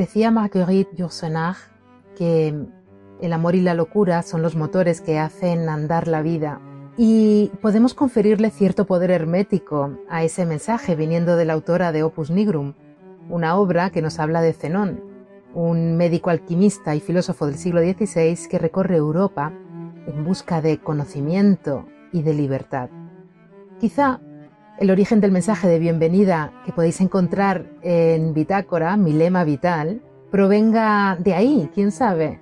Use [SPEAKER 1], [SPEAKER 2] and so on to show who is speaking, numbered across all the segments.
[SPEAKER 1] Decía Marguerite Yourcenar que el amor y la locura son los motores que hacen andar la vida y podemos conferirle cierto poder hermético a ese mensaje viniendo de la autora de Opus Nigrum, una obra que nos habla de Zenón, un médico alquimista y filósofo del siglo XVI que recorre Europa en busca de conocimiento y de libertad. Quizá el origen del mensaje de bienvenida que podéis encontrar en Bitácora, mi lema vital, provenga de ahí, quién sabe.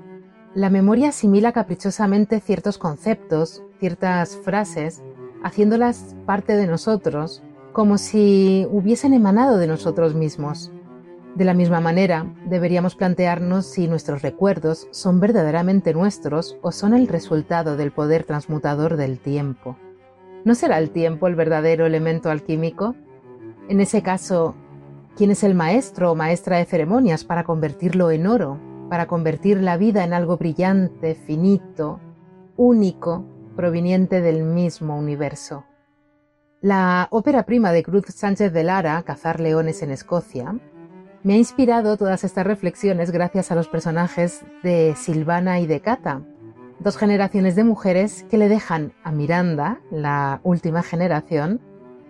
[SPEAKER 1] La memoria asimila caprichosamente ciertos conceptos, ciertas frases, haciéndolas parte de nosotros, como si hubiesen emanado de nosotros mismos. De la misma manera, deberíamos plantearnos si nuestros recuerdos son verdaderamente nuestros o son el resultado del poder transmutador del tiempo. ¿No será el tiempo el verdadero elemento alquímico? En ese caso, ¿quién es el maestro o maestra de ceremonias para convertirlo en oro, para convertir la vida en algo brillante, finito, único, proveniente del mismo universo? La ópera prima de Cruz Sánchez de Lara, Cazar leones en Escocia, me ha inspirado todas estas reflexiones gracias a los personajes de Silvana y de Cata, dos generaciones de mujeres que le dejan a Miranda, la última generación,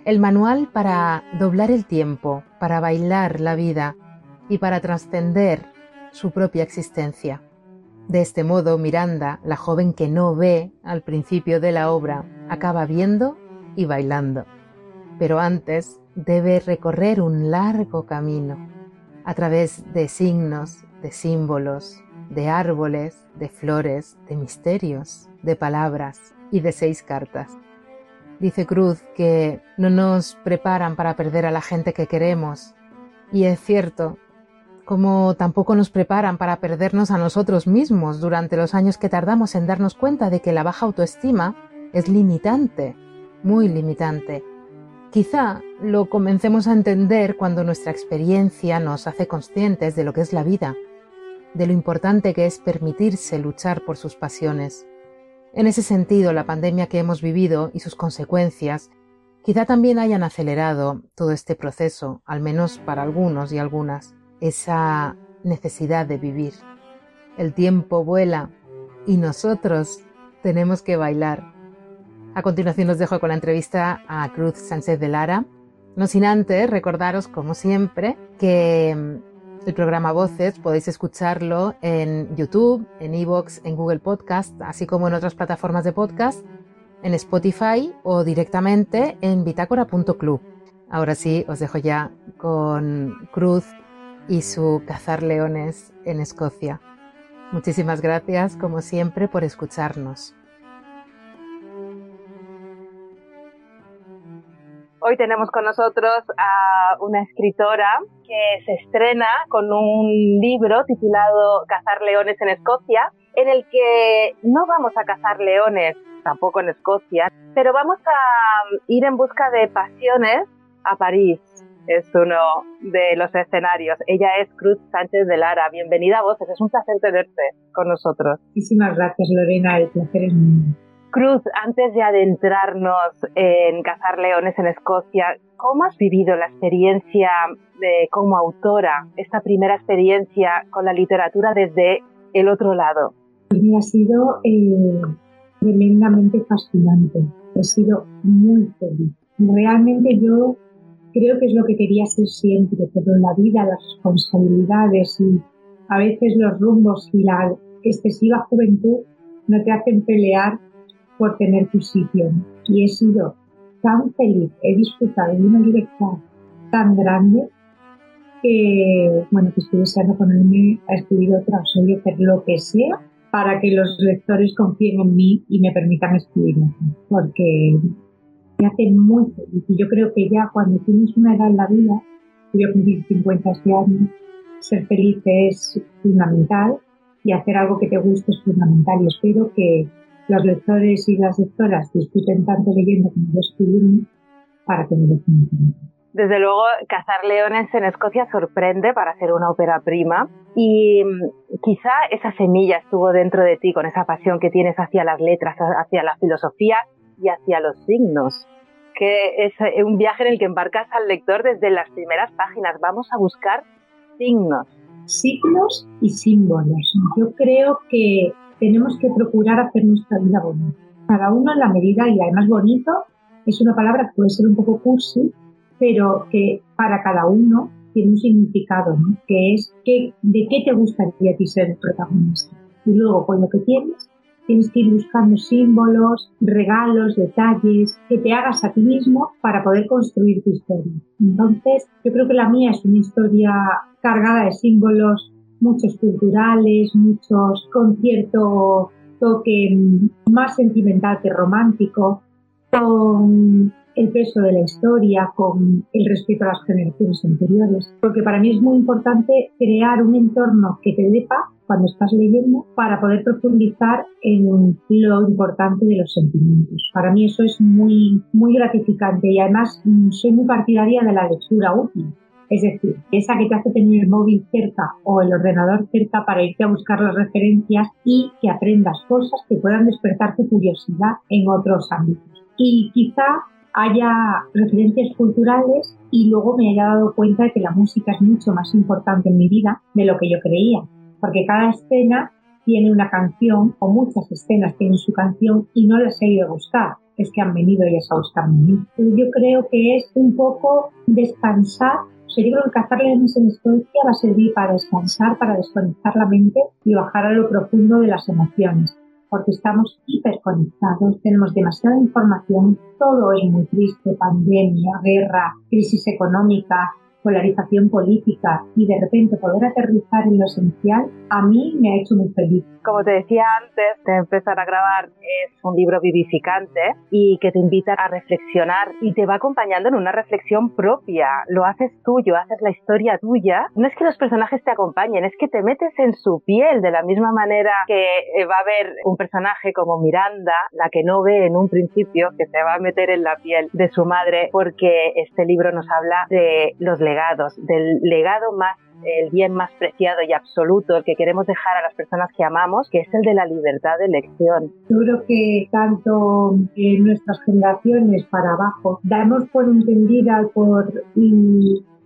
[SPEAKER 1] el manual para doblar el tiempo, para bailar la vida y para trascender su propia existencia. De este modo, Miranda, la joven que no ve al principio de la obra, acaba viendo y bailando. Pero antes debe recorrer un largo camino a través de signos, de símbolos, de árboles, de flores, de misterios, de palabras y de seis cartas. Dice Cruz que no nos preparan para perder a la gente que queremos. Y es cierto, como tampoco nos preparan para perdernos a nosotros mismos durante los años que tardamos en darnos cuenta de que la baja autoestima es limitante, muy limitante, Quizá lo comencemos a entender cuando nuestra experiencia nos hace conscientes de lo que es la vida, de lo importante que es permitirse luchar por sus pasiones. En ese sentido, la pandemia que hemos vivido y sus consecuencias quizá también hayan acelerado todo este proceso, al menos para algunos y algunas, esa necesidad de vivir. El tiempo vuela y nosotros tenemos que bailar a continuación os dejo con la entrevista a Cruz Sánchez de Lara. No sin antes recordaros, como siempre, que el programa Voces podéis escucharlo en YouTube, en Evox, en Google Podcast, así como en otras plataformas de podcast, en Spotify o directamente en bitácora.club. Ahora sí, os dejo ya con Cruz y su cazar leones en Escocia. Muchísimas gracias, como siempre, por escucharnos.
[SPEAKER 2] Hoy tenemos con nosotros a una escritora que se estrena con un libro titulado Cazar leones en Escocia, en el que no vamos a cazar leones tampoco en Escocia, pero vamos a ir en busca de pasiones a París. Es uno de los escenarios. Ella es Cruz Sánchez de Lara. Bienvenida a vos. Es un placer tenerte con nosotros.
[SPEAKER 3] Muchísimas gracias, Lorena. El placer es mío.
[SPEAKER 2] Cruz, antes de adentrarnos en cazar leones en Escocia, ¿cómo has vivido la experiencia de, como autora, esta primera experiencia con la literatura desde el otro lado?
[SPEAKER 3] Me ha sido eh, tremendamente fascinante. He sido muy feliz. Realmente yo creo que es lo que quería ser siempre, pero la vida las responsabilidades y a veces los rumbos y la excesiva juventud no te hacen pelear por tener tu sitio. Y he sido tan feliz, he disfrutado de una libertad tan grande que, bueno, que estoy deseando ponerme a escribir otra, o sea, hacer lo que sea para que los lectores confíen en mí y me permitan escribir porque me hace muy feliz. Y yo creo que ya cuando tienes una edad en la vida, voy a cumplir 50 este año, ser feliz es fundamental y hacer algo que te guste es fundamental. Y espero que los lectores y las lectoras discuten tanto leyendo como yo escribiendo para que me
[SPEAKER 2] Desde luego, Cazar Leones en Escocia sorprende para ser una ópera prima y mm, quizá esa semilla estuvo dentro de ti con esa pasión que tienes hacia las letras, hacia la filosofía y hacia los signos, que es eh, un viaje en el que embarcas al lector desde las primeras páginas. Vamos a buscar signos.
[SPEAKER 3] signos y símbolos. Yo creo que tenemos que procurar hacer nuestra vida bonita. Cada uno en la medida y además bonito es una palabra que puede ser un poco cursi, pero que para cada uno tiene un significado, ¿no? que es que, de qué te gustaría a ti ser protagonista. Y luego, con lo que tienes, tienes que ir buscando símbolos, regalos, detalles que te hagas a ti mismo para poder construir tu historia. Entonces, yo creo que la mía es una historia cargada de símbolos, muchos culturales, muchos con cierto toque más sentimental que romántico, con el peso de la historia, con el respeto a las generaciones anteriores, porque para mí es muy importante crear un entorno que te dé paz cuando estás leyendo para poder profundizar en lo importante de los sentimientos. Para mí eso es muy, muy gratificante y además mm, soy muy partidaria de la lectura útil. Es decir, esa que te hace tener el móvil cerca o el ordenador cerca para irte a buscar las referencias y que aprendas cosas que puedan despertar tu curiosidad en otros ámbitos. Y quizá haya referencias culturales y luego me haya dado cuenta de que la música es mucho más importante en mi vida de lo que yo creía porque cada escena tiene una canción o muchas escenas tienen su canción y no les he ido a buscar, es que han venido ellas a buscarme a mí. Yo creo que es un poco descansar. O sea, yo creo que cazar leones en Escocia va a servir para descansar, para desconectar la mente y bajar a lo profundo de las emociones, porque estamos hiperconectados, tenemos demasiada información, todo es muy triste, pandemia, guerra, crisis económica, polarización política y de repente poder aterrizar en lo esencial, a mí me ha hecho muy feliz.
[SPEAKER 2] Como te decía antes de empezar a grabar, es un libro vivificante y que te invita a reflexionar y te va acompañando en una reflexión propia. Lo haces tuyo, haces la historia tuya. No es que los personajes te acompañen, es que te metes en su piel de la misma manera que eh, va a haber un personaje como Miranda, la que no ve en un principio, que se va a meter en la piel de su madre, porque este libro nos habla de los legados, del legado más el bien más preciado y absoluto, el que queremos dejar a las personas que amamos, que es el de la libertad de elección.
[SPEAKER 3] Yo creo que tanto en nuestras generaciones para abajo damos por entendida por,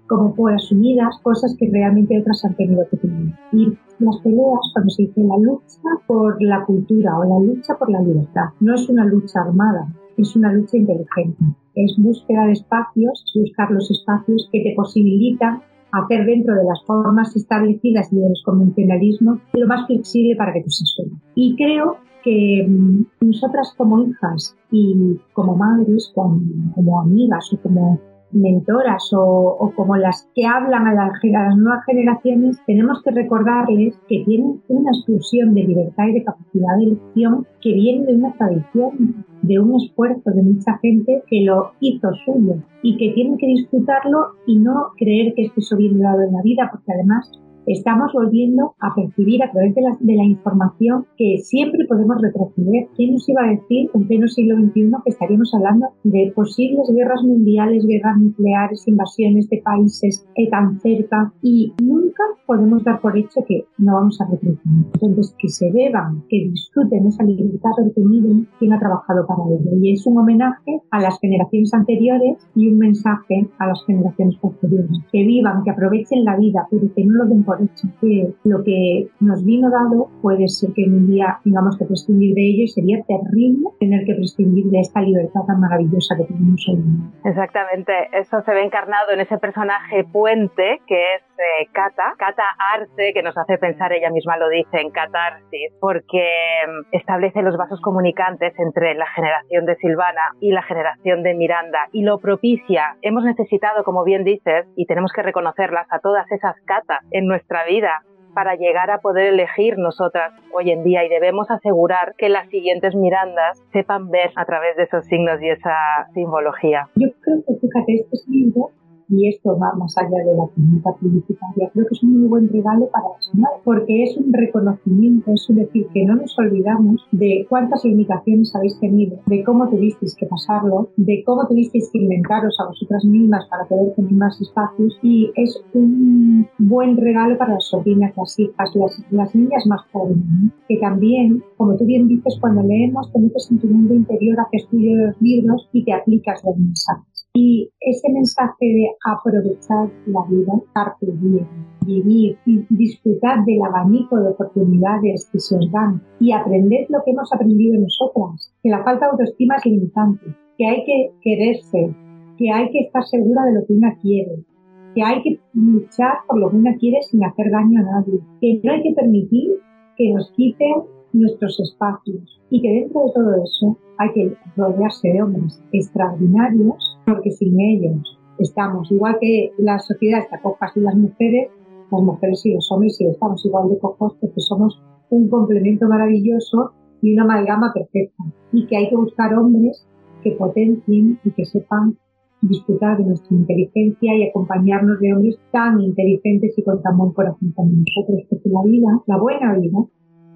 [SPEAKER 3] como por asumidas cosas que realmente otras han tenido que tener. Y las peleas, cuando se dice la lucha por la cultura o la lucha por la libertad, no es una lucha armada, es una lucha inteligente. Es búsqueda de espacios, buscar los espacios que te posibilitan hacer dentro de las formas establecidas y de los convencionalismos lo más flexible para que tú seas feliz. Y creo que mm, nosotras como hijas y como madres, como, como amigas o como mentoras o, como las que hablan a, las nuevas generaciones, tenemos que recordarles que tienen una exclusión de libertad y de capacidad de elección que viene de una tradición, de un esfuerzo de mucha gente que lo hizo suyo y que tienen que disfrutarlo y no creer que esto viene dado en la vida, porque además estamos volviendo a percibir a través de la, de la, información que siempre podemos retroceder. ¿Quién nos iba a decir en pleno siglo XXI que estaríamos hablando de posibles guerras mundiales, guerras nucleares, invasiones de países eh, tan cerca? Y nunca podemos dar por hecho que no vamos a retroceder. Entonces, que se beban, que disfruten esa libertad, que miren quién ha trabajado para ello. Y es un homenaje a las generaciones anteriores y un mensaje a las generaciones posteriores. Que vivan, que aprovechen la vida, pero que no lo den que lo que nos vino dado puede ser que en un día tengamos que prescindir de ello y sería terrible tener que prescindir de esta libertad tan maravillosa que tenemos hoy.
[SPEAKER 2] Exactamente, eso se ve encarnado en ese personaje puente que es Cata, Cata Arce, que nos hace pensar, ella misma lo dice, en catarsis, porque mm, establece los vasos comunicantes entre la generación de Silvana y la generación de Miranda y lo propicia. Hemos necesitado, como bien dices, y tenemos que reconocerlas a todas esas catas en nuestra vida para llegar a poder elegir nosotras hoy en día y debemos asegurar que las siguientes mirandas sepan ver a través de esos signos y esa simbología.
[SPEAKER 3] Yo creo que fíjate, este libro y esto va más allá de la comunidad publicitaria. Creo que es un muy buen regalo para la porque es un reconocimiento, es decir, que no nos olvidamos de cuántas limitaciones habéis tenido, de cómo tuvisteis que pasarlo, de cómo tuvisteis que inventaros a vosotras mismas para poder tener más espacios y es un buen regalo para las sobrinas, las hijas, las, niñas más jóvenes, que también, como tú bien dices, cuando leemos te metes en tu mundo interior, haces tuyo los libros y te aplicas los mensajes. Y ese mensaje de aprovechar la vida, carpe bien, vivir y disfrutar del abanico de oportunidades que se os dan y aprender lo que hemos aprendido nosotras, que la falta de autoestima es limitante, que hay que quererse, que hay que estar segura de lo que una quiere, que hay que luchar por lo que una quiere sin hacer daño a nadie, que no hay que permitir que nos quiten nuestros espacios y que dentro de todo eso hay que rodearse de hombres extraordinarios porque sin ellos estamos igual que la sociedad está cojas y las mujeres, las mujeres y los hombres y estamos igual de cojos porque somos un complemento maravilloso y una amalgama perfecta. Y que hay que buscar hombres que potencien y que sepan disfrutar de nuestra inteligencia y acompañarnos de hombres tan inteligentes y con tan buen corazón como nosotros, porque la vida, la buena vida,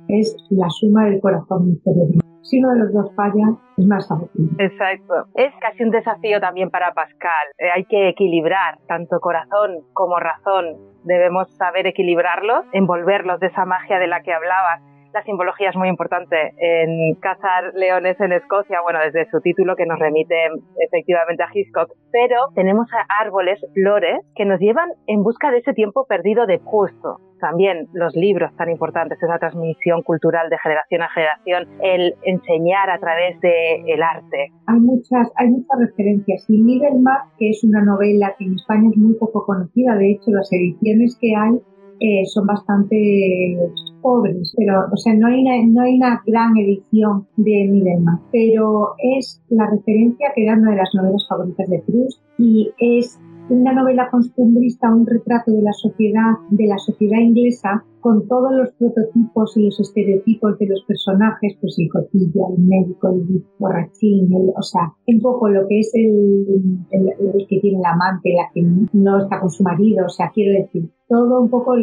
[SPEAKER 3] es la suma del corazón cerebro. Si uno de los dos falla, es más fácil.
[SPEAKER 2] Exacto. Es casi un desafío también para Pascal. Eh, hay que equilibrar tanto corazón como razón. Debemos saber equilibrarlos, envolverlos de esa magia de la que hablabas la simbología es muy importante en cazar leones en Escocia, bueno, desde su título que nos remite efectivamente a Hitchcock, pero tenemos árboles, flores, que nos llevan en busca de ese tiempo perdido de justo. También los libros tan importantes, esa transmisión cultural de generación a generación, el enseñar a través del el arte.
[SPEAKER 3] Hay muchas, hay muchas referencias. Y Middlemarch, que es una novela que en España es muy poco conocida, de hecho las ediciones que hay eh, son bastante pobres, pero, o sea, no hay una, no hay una gran edición de Middlemarch, pero es la referencia que era una de las novelas favoritas de Proust y es una novela costumbrista, un retrato de la sociedad, de la sociedad inglesa, con todos los prototipos y los estereotipos de los personajes, pues el cotillo, el médico, el borrachín, o sea, un poco lo que es el, el, que tiene el amante, la que no está con su marido, o sea, quiero decir, todo un poco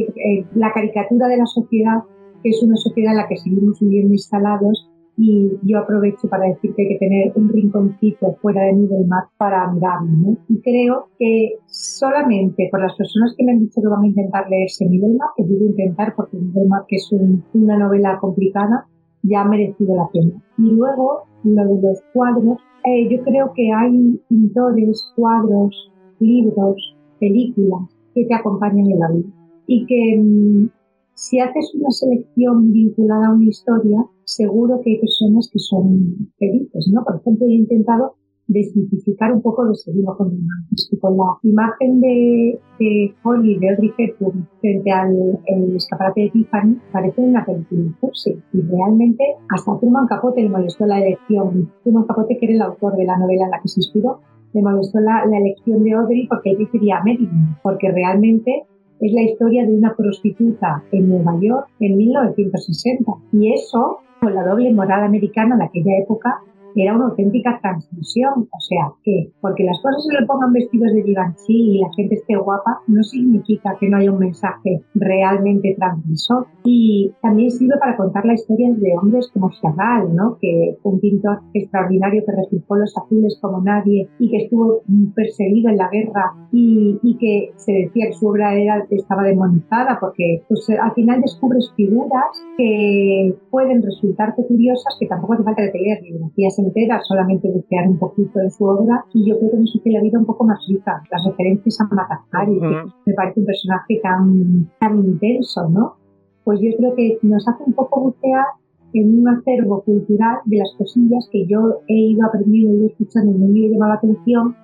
[SPEAKER 3] la caricatura de la sociedad, que es una sociedad en la que seguimos viviendo instalados y yo aprovecho para decir que tener un rinconcito fuera de mar para mirarlo, ¿no? Y creo que solamente por las personas que me han dicho que van a intentar leerse mar, que digo intentar porque mar que es una novela complicada, ya ha merecido la pena. Y luego, lo de los cuadros, eh, yo creo que hay pintores, cuadros, libros, películas que te acompañan en la vida y que mm, si haces una selección vinculada a una historia, seguro que hay personas que son felices, ¿no? Por ejemplo, he intentado desmitificar un poco de seguido con con la imagen de, de Holly, de Audrey Hepburn, frente al escaparate de Tiffany, parece una película sí. Y realmente hasta Truman Capote le molestó la elección. Truman Capote, que era el autor de la novela en la que se inspiró, le molestó la, la elección de Audrey porque él quería Marilyn, porque realmente es la historia de una prostituta en Nueva York en 1960. Y eso, con la doble moral americana de aquella época, era una auténtica transmisión. O sea, que porque las cosas se le pongan vestidos de Givenchy y la gente esté guapa, no significa que no haya un mensaje realmente transmisor. Y también sirve para contar la historia de hombres como Chagall, ¿no? Que un pintor extraordinario que reflejó los azules como nadie y que estuvo perseguido en la guerra y, y que se decía que su obra era, estaba demonizada porque pues, al final descubres figuras que pueden resultarte curiosas que tampoco hace falta que te leas entera, solamente desear un poquito de su obra y yo creo que nos hace la vida un poco más rica. Las referencias a Madagascar, me parece un personaje tan, tan intenso, ¿no? Pues yo creo que nos hace un poco bucear en un acervo cultural de las cosillas que yo he ido aprendiendo y escuchando y me han llamado la atención,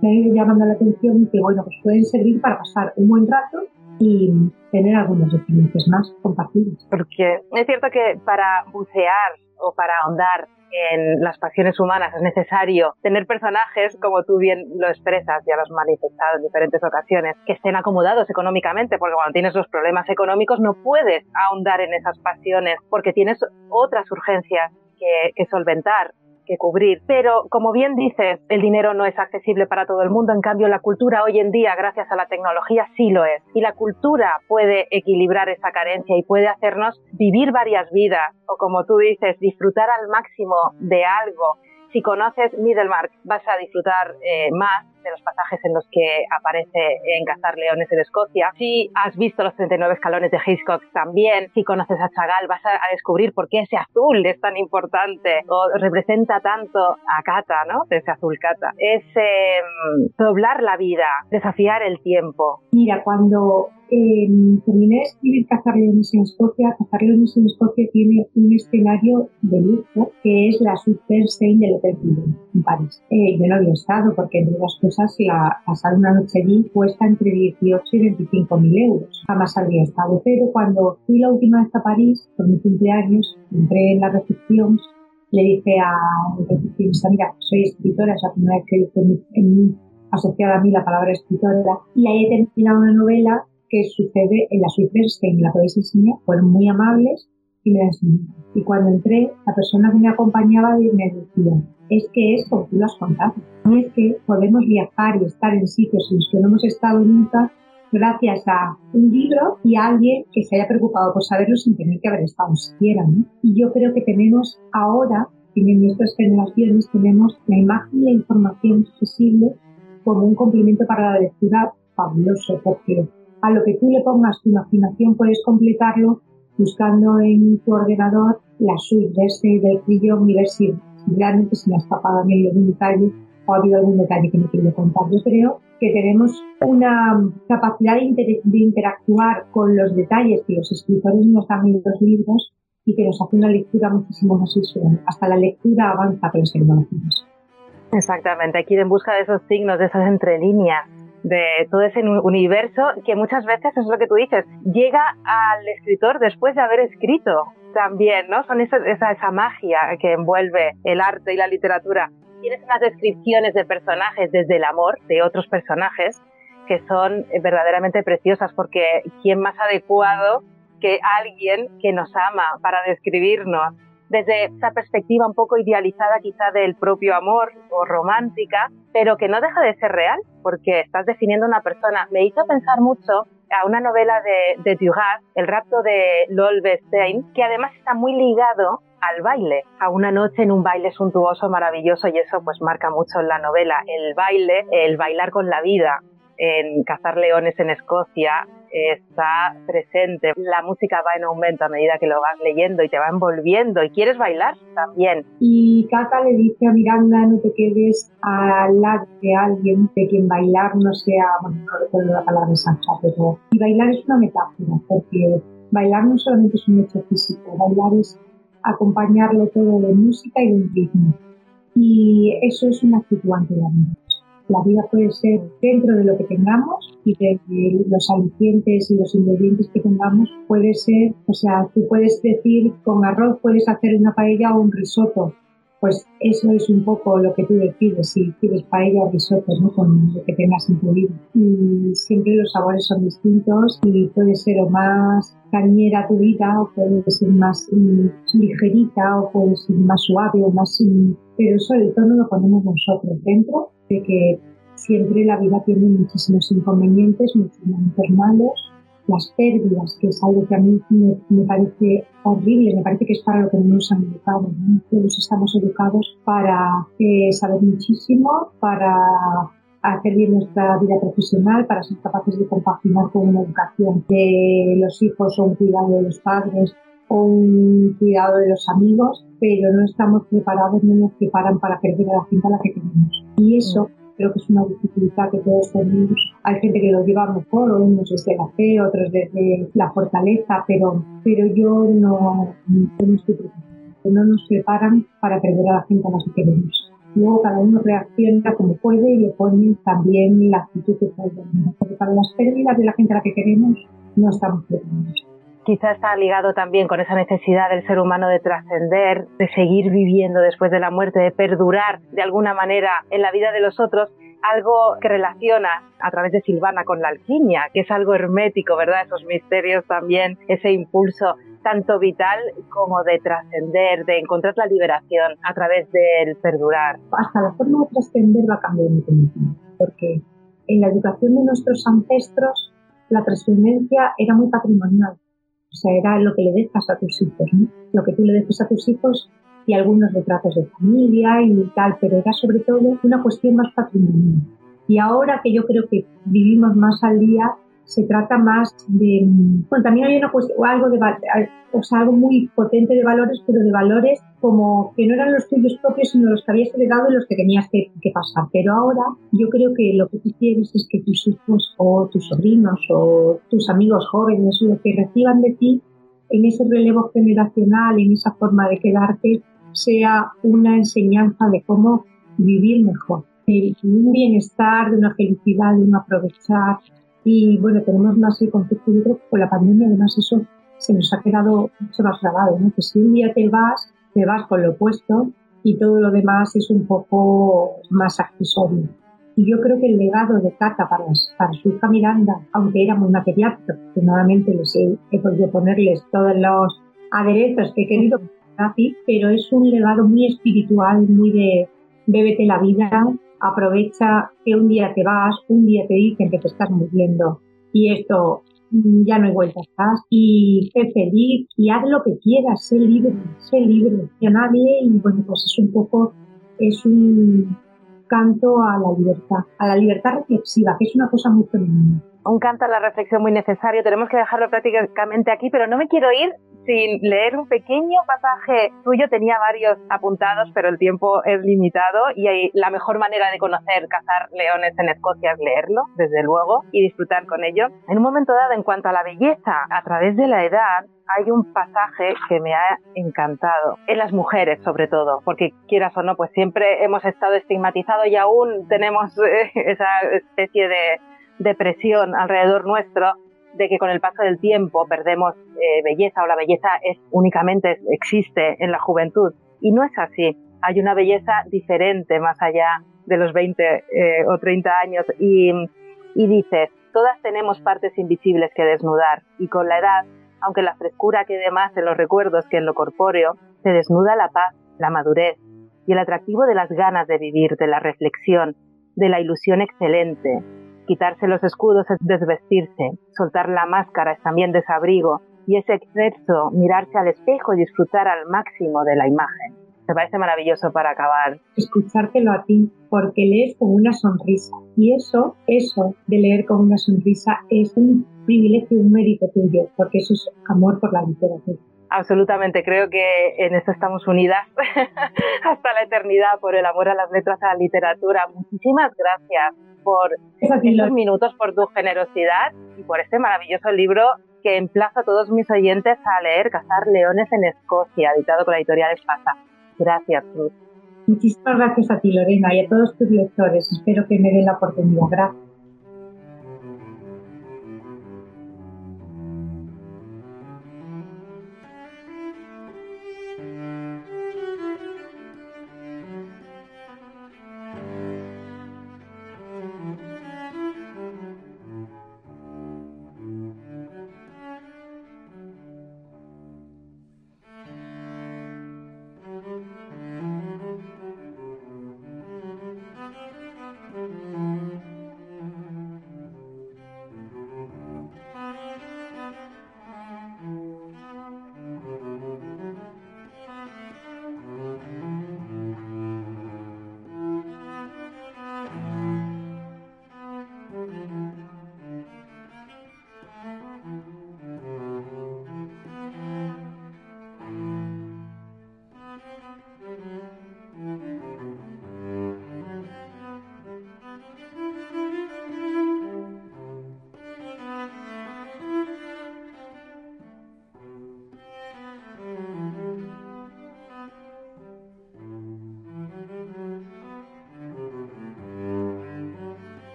[SPEAKER 3] me han ido llamando la atención y que, bueno, pues pueden servir para pasar un buen rato y tener algunas referencias más compartidas.
[SPEAKER 2] Porque es cierto que para bucear o para ahondar en las pasiones humanas es necesario tener personajes, como tú bien lo expresas, ya lo has manifestado en diferentes ocasiones, que estén acomodados económicamente, porque cuando tienes los problemas económicos no puedes ahondar en esas pasiones, porque tienes otras urgencias que, que solventar que cubrir. Pero, como bien dices, el dinero no es accesible para todo el mundo. En cambio, la cultura hoy en día, gracias a la tecnología, sí lo es. Y la cultura puede equilibrar esa carencia y puede hacernos vivir varias vidas o, como tú dices, disfrutar al máximo de algo. Si conoces Middlemark, vas a disfrutar eh, más de los pasajes en los que aparece en Cazar Leones en Escocia. Si has visto los 39 escalones de Hitchcock también, si conoces a Chagall, vas a, descubrir por qué ese azul es tan importante o representa tanto a Cata, ¿no? Ese azul Cata. Es em, doblar la vida, desafiar el tiempo.
[SPEAKER 3] Mira, cuando eh, terminé de escribir Cazar Leones en Escocia. Cazar Leones en Escocia tiene un escenario de lujo que es la Suite del Hotel en París. Eh, yo no había estado porque, entre otras cosas, la, pasar una noche allí cuesta entre 18 y 25 mil euros. Jamás había estado. Pero cuando fui la última vez a París, por mi cumpleaños, entré en la recepción le dije a la recepcionista, mira, soy escritora, es la primera vez que dice en mí asociada a mí la palabra escritora, y ahí he terminado una novela que sucede en que me la podéis enseñar, fueron muy amables y me la enseñaron. Y cuando entré, la persona que me acompañaba me decía, es que eso, tú lo has contado. Y es que podemos viajar y estar en sitios en los que no hemos estado nunca gracias a un libro y a alguien que se haya preocupado por saberlo sin tener que haber estado siquiera. Y yo creo que tenemos ahora, en nuestras generaciones, tenemos la imagen y la información accesible como un complemento para la lectura fabuloso, porque a lo que tú le pongas tu imaginación puedes completarlo buscando en tu ordenador la suite de ese del si, realmente se me ha escapado a mí algún detalle o ha habido algún detalle que me quiero contar. Yo creo que tenemos una capacidad de, interactuar con los detalles que los escritores nos dan en los libros y que nos hace una lectura muchísimo más visual. Hasta la lectura avanza con las emociones.
[SPEAKER 2] Exactamente, aquí en busca de esos signos, de esas entrelíneas, de todo ese universo que muchas veces es lo que tú dices, llega al escritor después de haber escrito también, ¿no? Son esa, esa, esa magia que envuelve el arte y la literatura. Tienes unas descripciones de personajes desde el amor de otros personajes que son verdaderamente preciosas porque ¿quién más adecuado que alguien que nos ama para describirnos desde esa perspectiva un poco idealizada quizá del propio amor o romántica, pero que no deja de ser real, porque estás definiendo una persona. Me hizo pensar mucho a una novela de, de Duras, El rapto de Lol Bestein, que además está muy ligado al baile, a una noche en un baile suntuoso, maravilloso, y eso pues marca mucho en la novela, el baile, el bailar con la vida, en Cazar Leones en Escocia está presente. La música va en aumento a medida que lo vas leyendo y te va envolviendo y quieres bailar también.
[SPEAKER 3] Y Cata le dice a Miranda, no te quedes al lado de alguien de quien bailar no sea, bueno, no recuerdo la palabra exacta, pero... Y bailar es una metáfora, porque bailar no solamente es un hecho físico, bailar es acompañarlo todo de música y de un ritmo. Y eso es una actitud ante la vida. La vida puede ser dentro de lo que tengamos y de los alicientes y los ingredientes que tengamos puede ser, o sea, tú puedes decir con arroz puedes hacer una paella o un risotto, pues eso es un poco lo que tú decides, si quieres paella o risotto, ¿no? Con lo que tengas vida. Y siempre los sabores son distintos y puede ser o más cañera tu vida o puede ser más mm, ligerita o puede ser más suave o más... Mm, pero eso el tono lo ponemos nosotros dentro de que siempre la vida tiene muchísimos inconvenientes, muchísimos malos las pérdidas, que es algo que a mí me, parece horrible, me parece que es para lo que no nos han educado. Todos estamos educados para eh, saber muchísimo, para hacer bien nuestra vida profesional, para ser capaces de compaginar con una educación de los hijos o un cuidado de los padres o un cuidado de los amigos, pero no estamos preparados, no nos preparan para perder a la gente a la que tenemos. Y eso creo que es una dificultad que todos tenemos. Hay gente que lo lleva mejor, unos desde la fe, otros desde la fortaleza, pero, pero yo no, No nos preparan para perder a la gente a la que queremos. Luego cada uno reacciona como puede y le pone también la actitud que puede. Porque para las pérdidas de la gente a la que queremos no estamos preparados
[SPEAKER 2] quizá está ligado también con esa necesidad del ser humano de trascender, de seguir viviendo después de la muerte, de perdurar de alguna manera en la vida de los otros, algo que relaciona a través de Silvana con la alquimia, que es algo hermético, ¿verdad? Esos misterios también, ese impulso tanto vital como de trascender, de encontrar la liberación a través del perdurar.
[SPEAKER 3] Hasta la forma de trascender va cambiando porque en la educación de nuestros ancestros la trascendencia era muy patrimonial o sea, era lo que le dejas a tus hijos. Lo que tú le dejas a tus hijos y algunos retratos de familia y tal, pero era sobre todo una cuestión más patrimonial. Y ahora que yo creo que vivimos más al día, se trata más de, bueno, también hay una cuestión, algo de, o sea, algo muy potente de valores, pero de valores como que no eran los tuyos propios, sino los que habías heredado y los que tenías que, pasar. Pero ahora yo creo que lo que tú quieres es que tus hijos o tus sobrinos o tus amigos jóvenes, lo que reciban de ti en ese relevo generacional, en esa forma de quedarte, sea una enseñanza de cómo vivir mejor, de un bienestar, de una felicidad, de un aprovechar, y bueno, tenemos más el concepto, yo creo que con la pandemia además eso se nos ha quedado mucho más grabado, ¿no? que si un día te vas, te vas con lo opuesto y todo lo demás es un poco más accesorio. Y yo creo que el legado de Cata para, para su hija Miranda, aunque era muy material, afortunadamente les he, he, podido ponerles todos los aderezos que he querido, pero es un legado muy espiritual, muy de bébete la vida, aprovecha que un día te vas, un día te dicen que te estás muriendo y esto mm, ya no hay vuelta atrás y sé feliz y haz lo que quieras, sé libre, sé libre, que nadie y bueno pues es un poco, es un canto a la libertad, a la libertad reflexiva, que es una cosa muy femenina.
[SPEAKER 2] Un canto a la reflexión muy necesario, tenemos que dejarlo prácticamente aquí, pero no me quiero ir sin leer un pequeño pasaje tuyo. Tenía varios apuntados, pero el tiempo es limitado y la mejor manera de conocer cazar leones en Escocia es leerlo, desde luego, y disfrutar con ello. En un momento dado, en cuanto a la belleza a través de la edad, hay un pasaje que me ha encantado, en las mujeres sobre todo, porque quieras o no, pues siempre hemos estado estigmatizados y aún tenemos eh, esa especie de depresión alrededor nuestro de que con el paso del tiempo perdemos eh, belleza o la belleza es únicamente existe en la juventud. Y no es así. Hay una belleza diferente más allá de los 20 eh, o 30 años y, y dices, todas tenemos partes invisibles que desnudar y con la edad, aunque la frescura quede más en los recuerdos que en lo corpóreo, se desnuda la paz, la madurez y el atractivo de las ganas de vivir, de la reflexión, de la ilusión excelente, Quitarse los escudos es desvestirse, soltar la máscara es también desabrigo, y ese exceso, mirarse al espejo y disfrutar al máximo de la imagen. Me parece maravilloso para acabar.
[SPEAKER 3] Escuchártelo a ti, porque lees con una sonrisa. Y eso, eso de leer con una sonrisa es un privilegio, un mérito tuyo, porque eso es amor por la literatura.
[SPEAKER 2] Absolutamente, creo que en esto estamos unidas hasta la eternidad por el amor a las letras, a la literatura. Muchísimas gracias por estos minutos, por tu generosidad y por este maravilloso libro que emplaza a todos mis oyentes a leer Cazar Leones en Escocia, editado por la editorial Espasa. Gracias, Ruth.
[SPEAKER 3] Muchísimas gracias a ti, Lorena, y a todos tus lectores. Espero que me den la oportunidad. Gracias.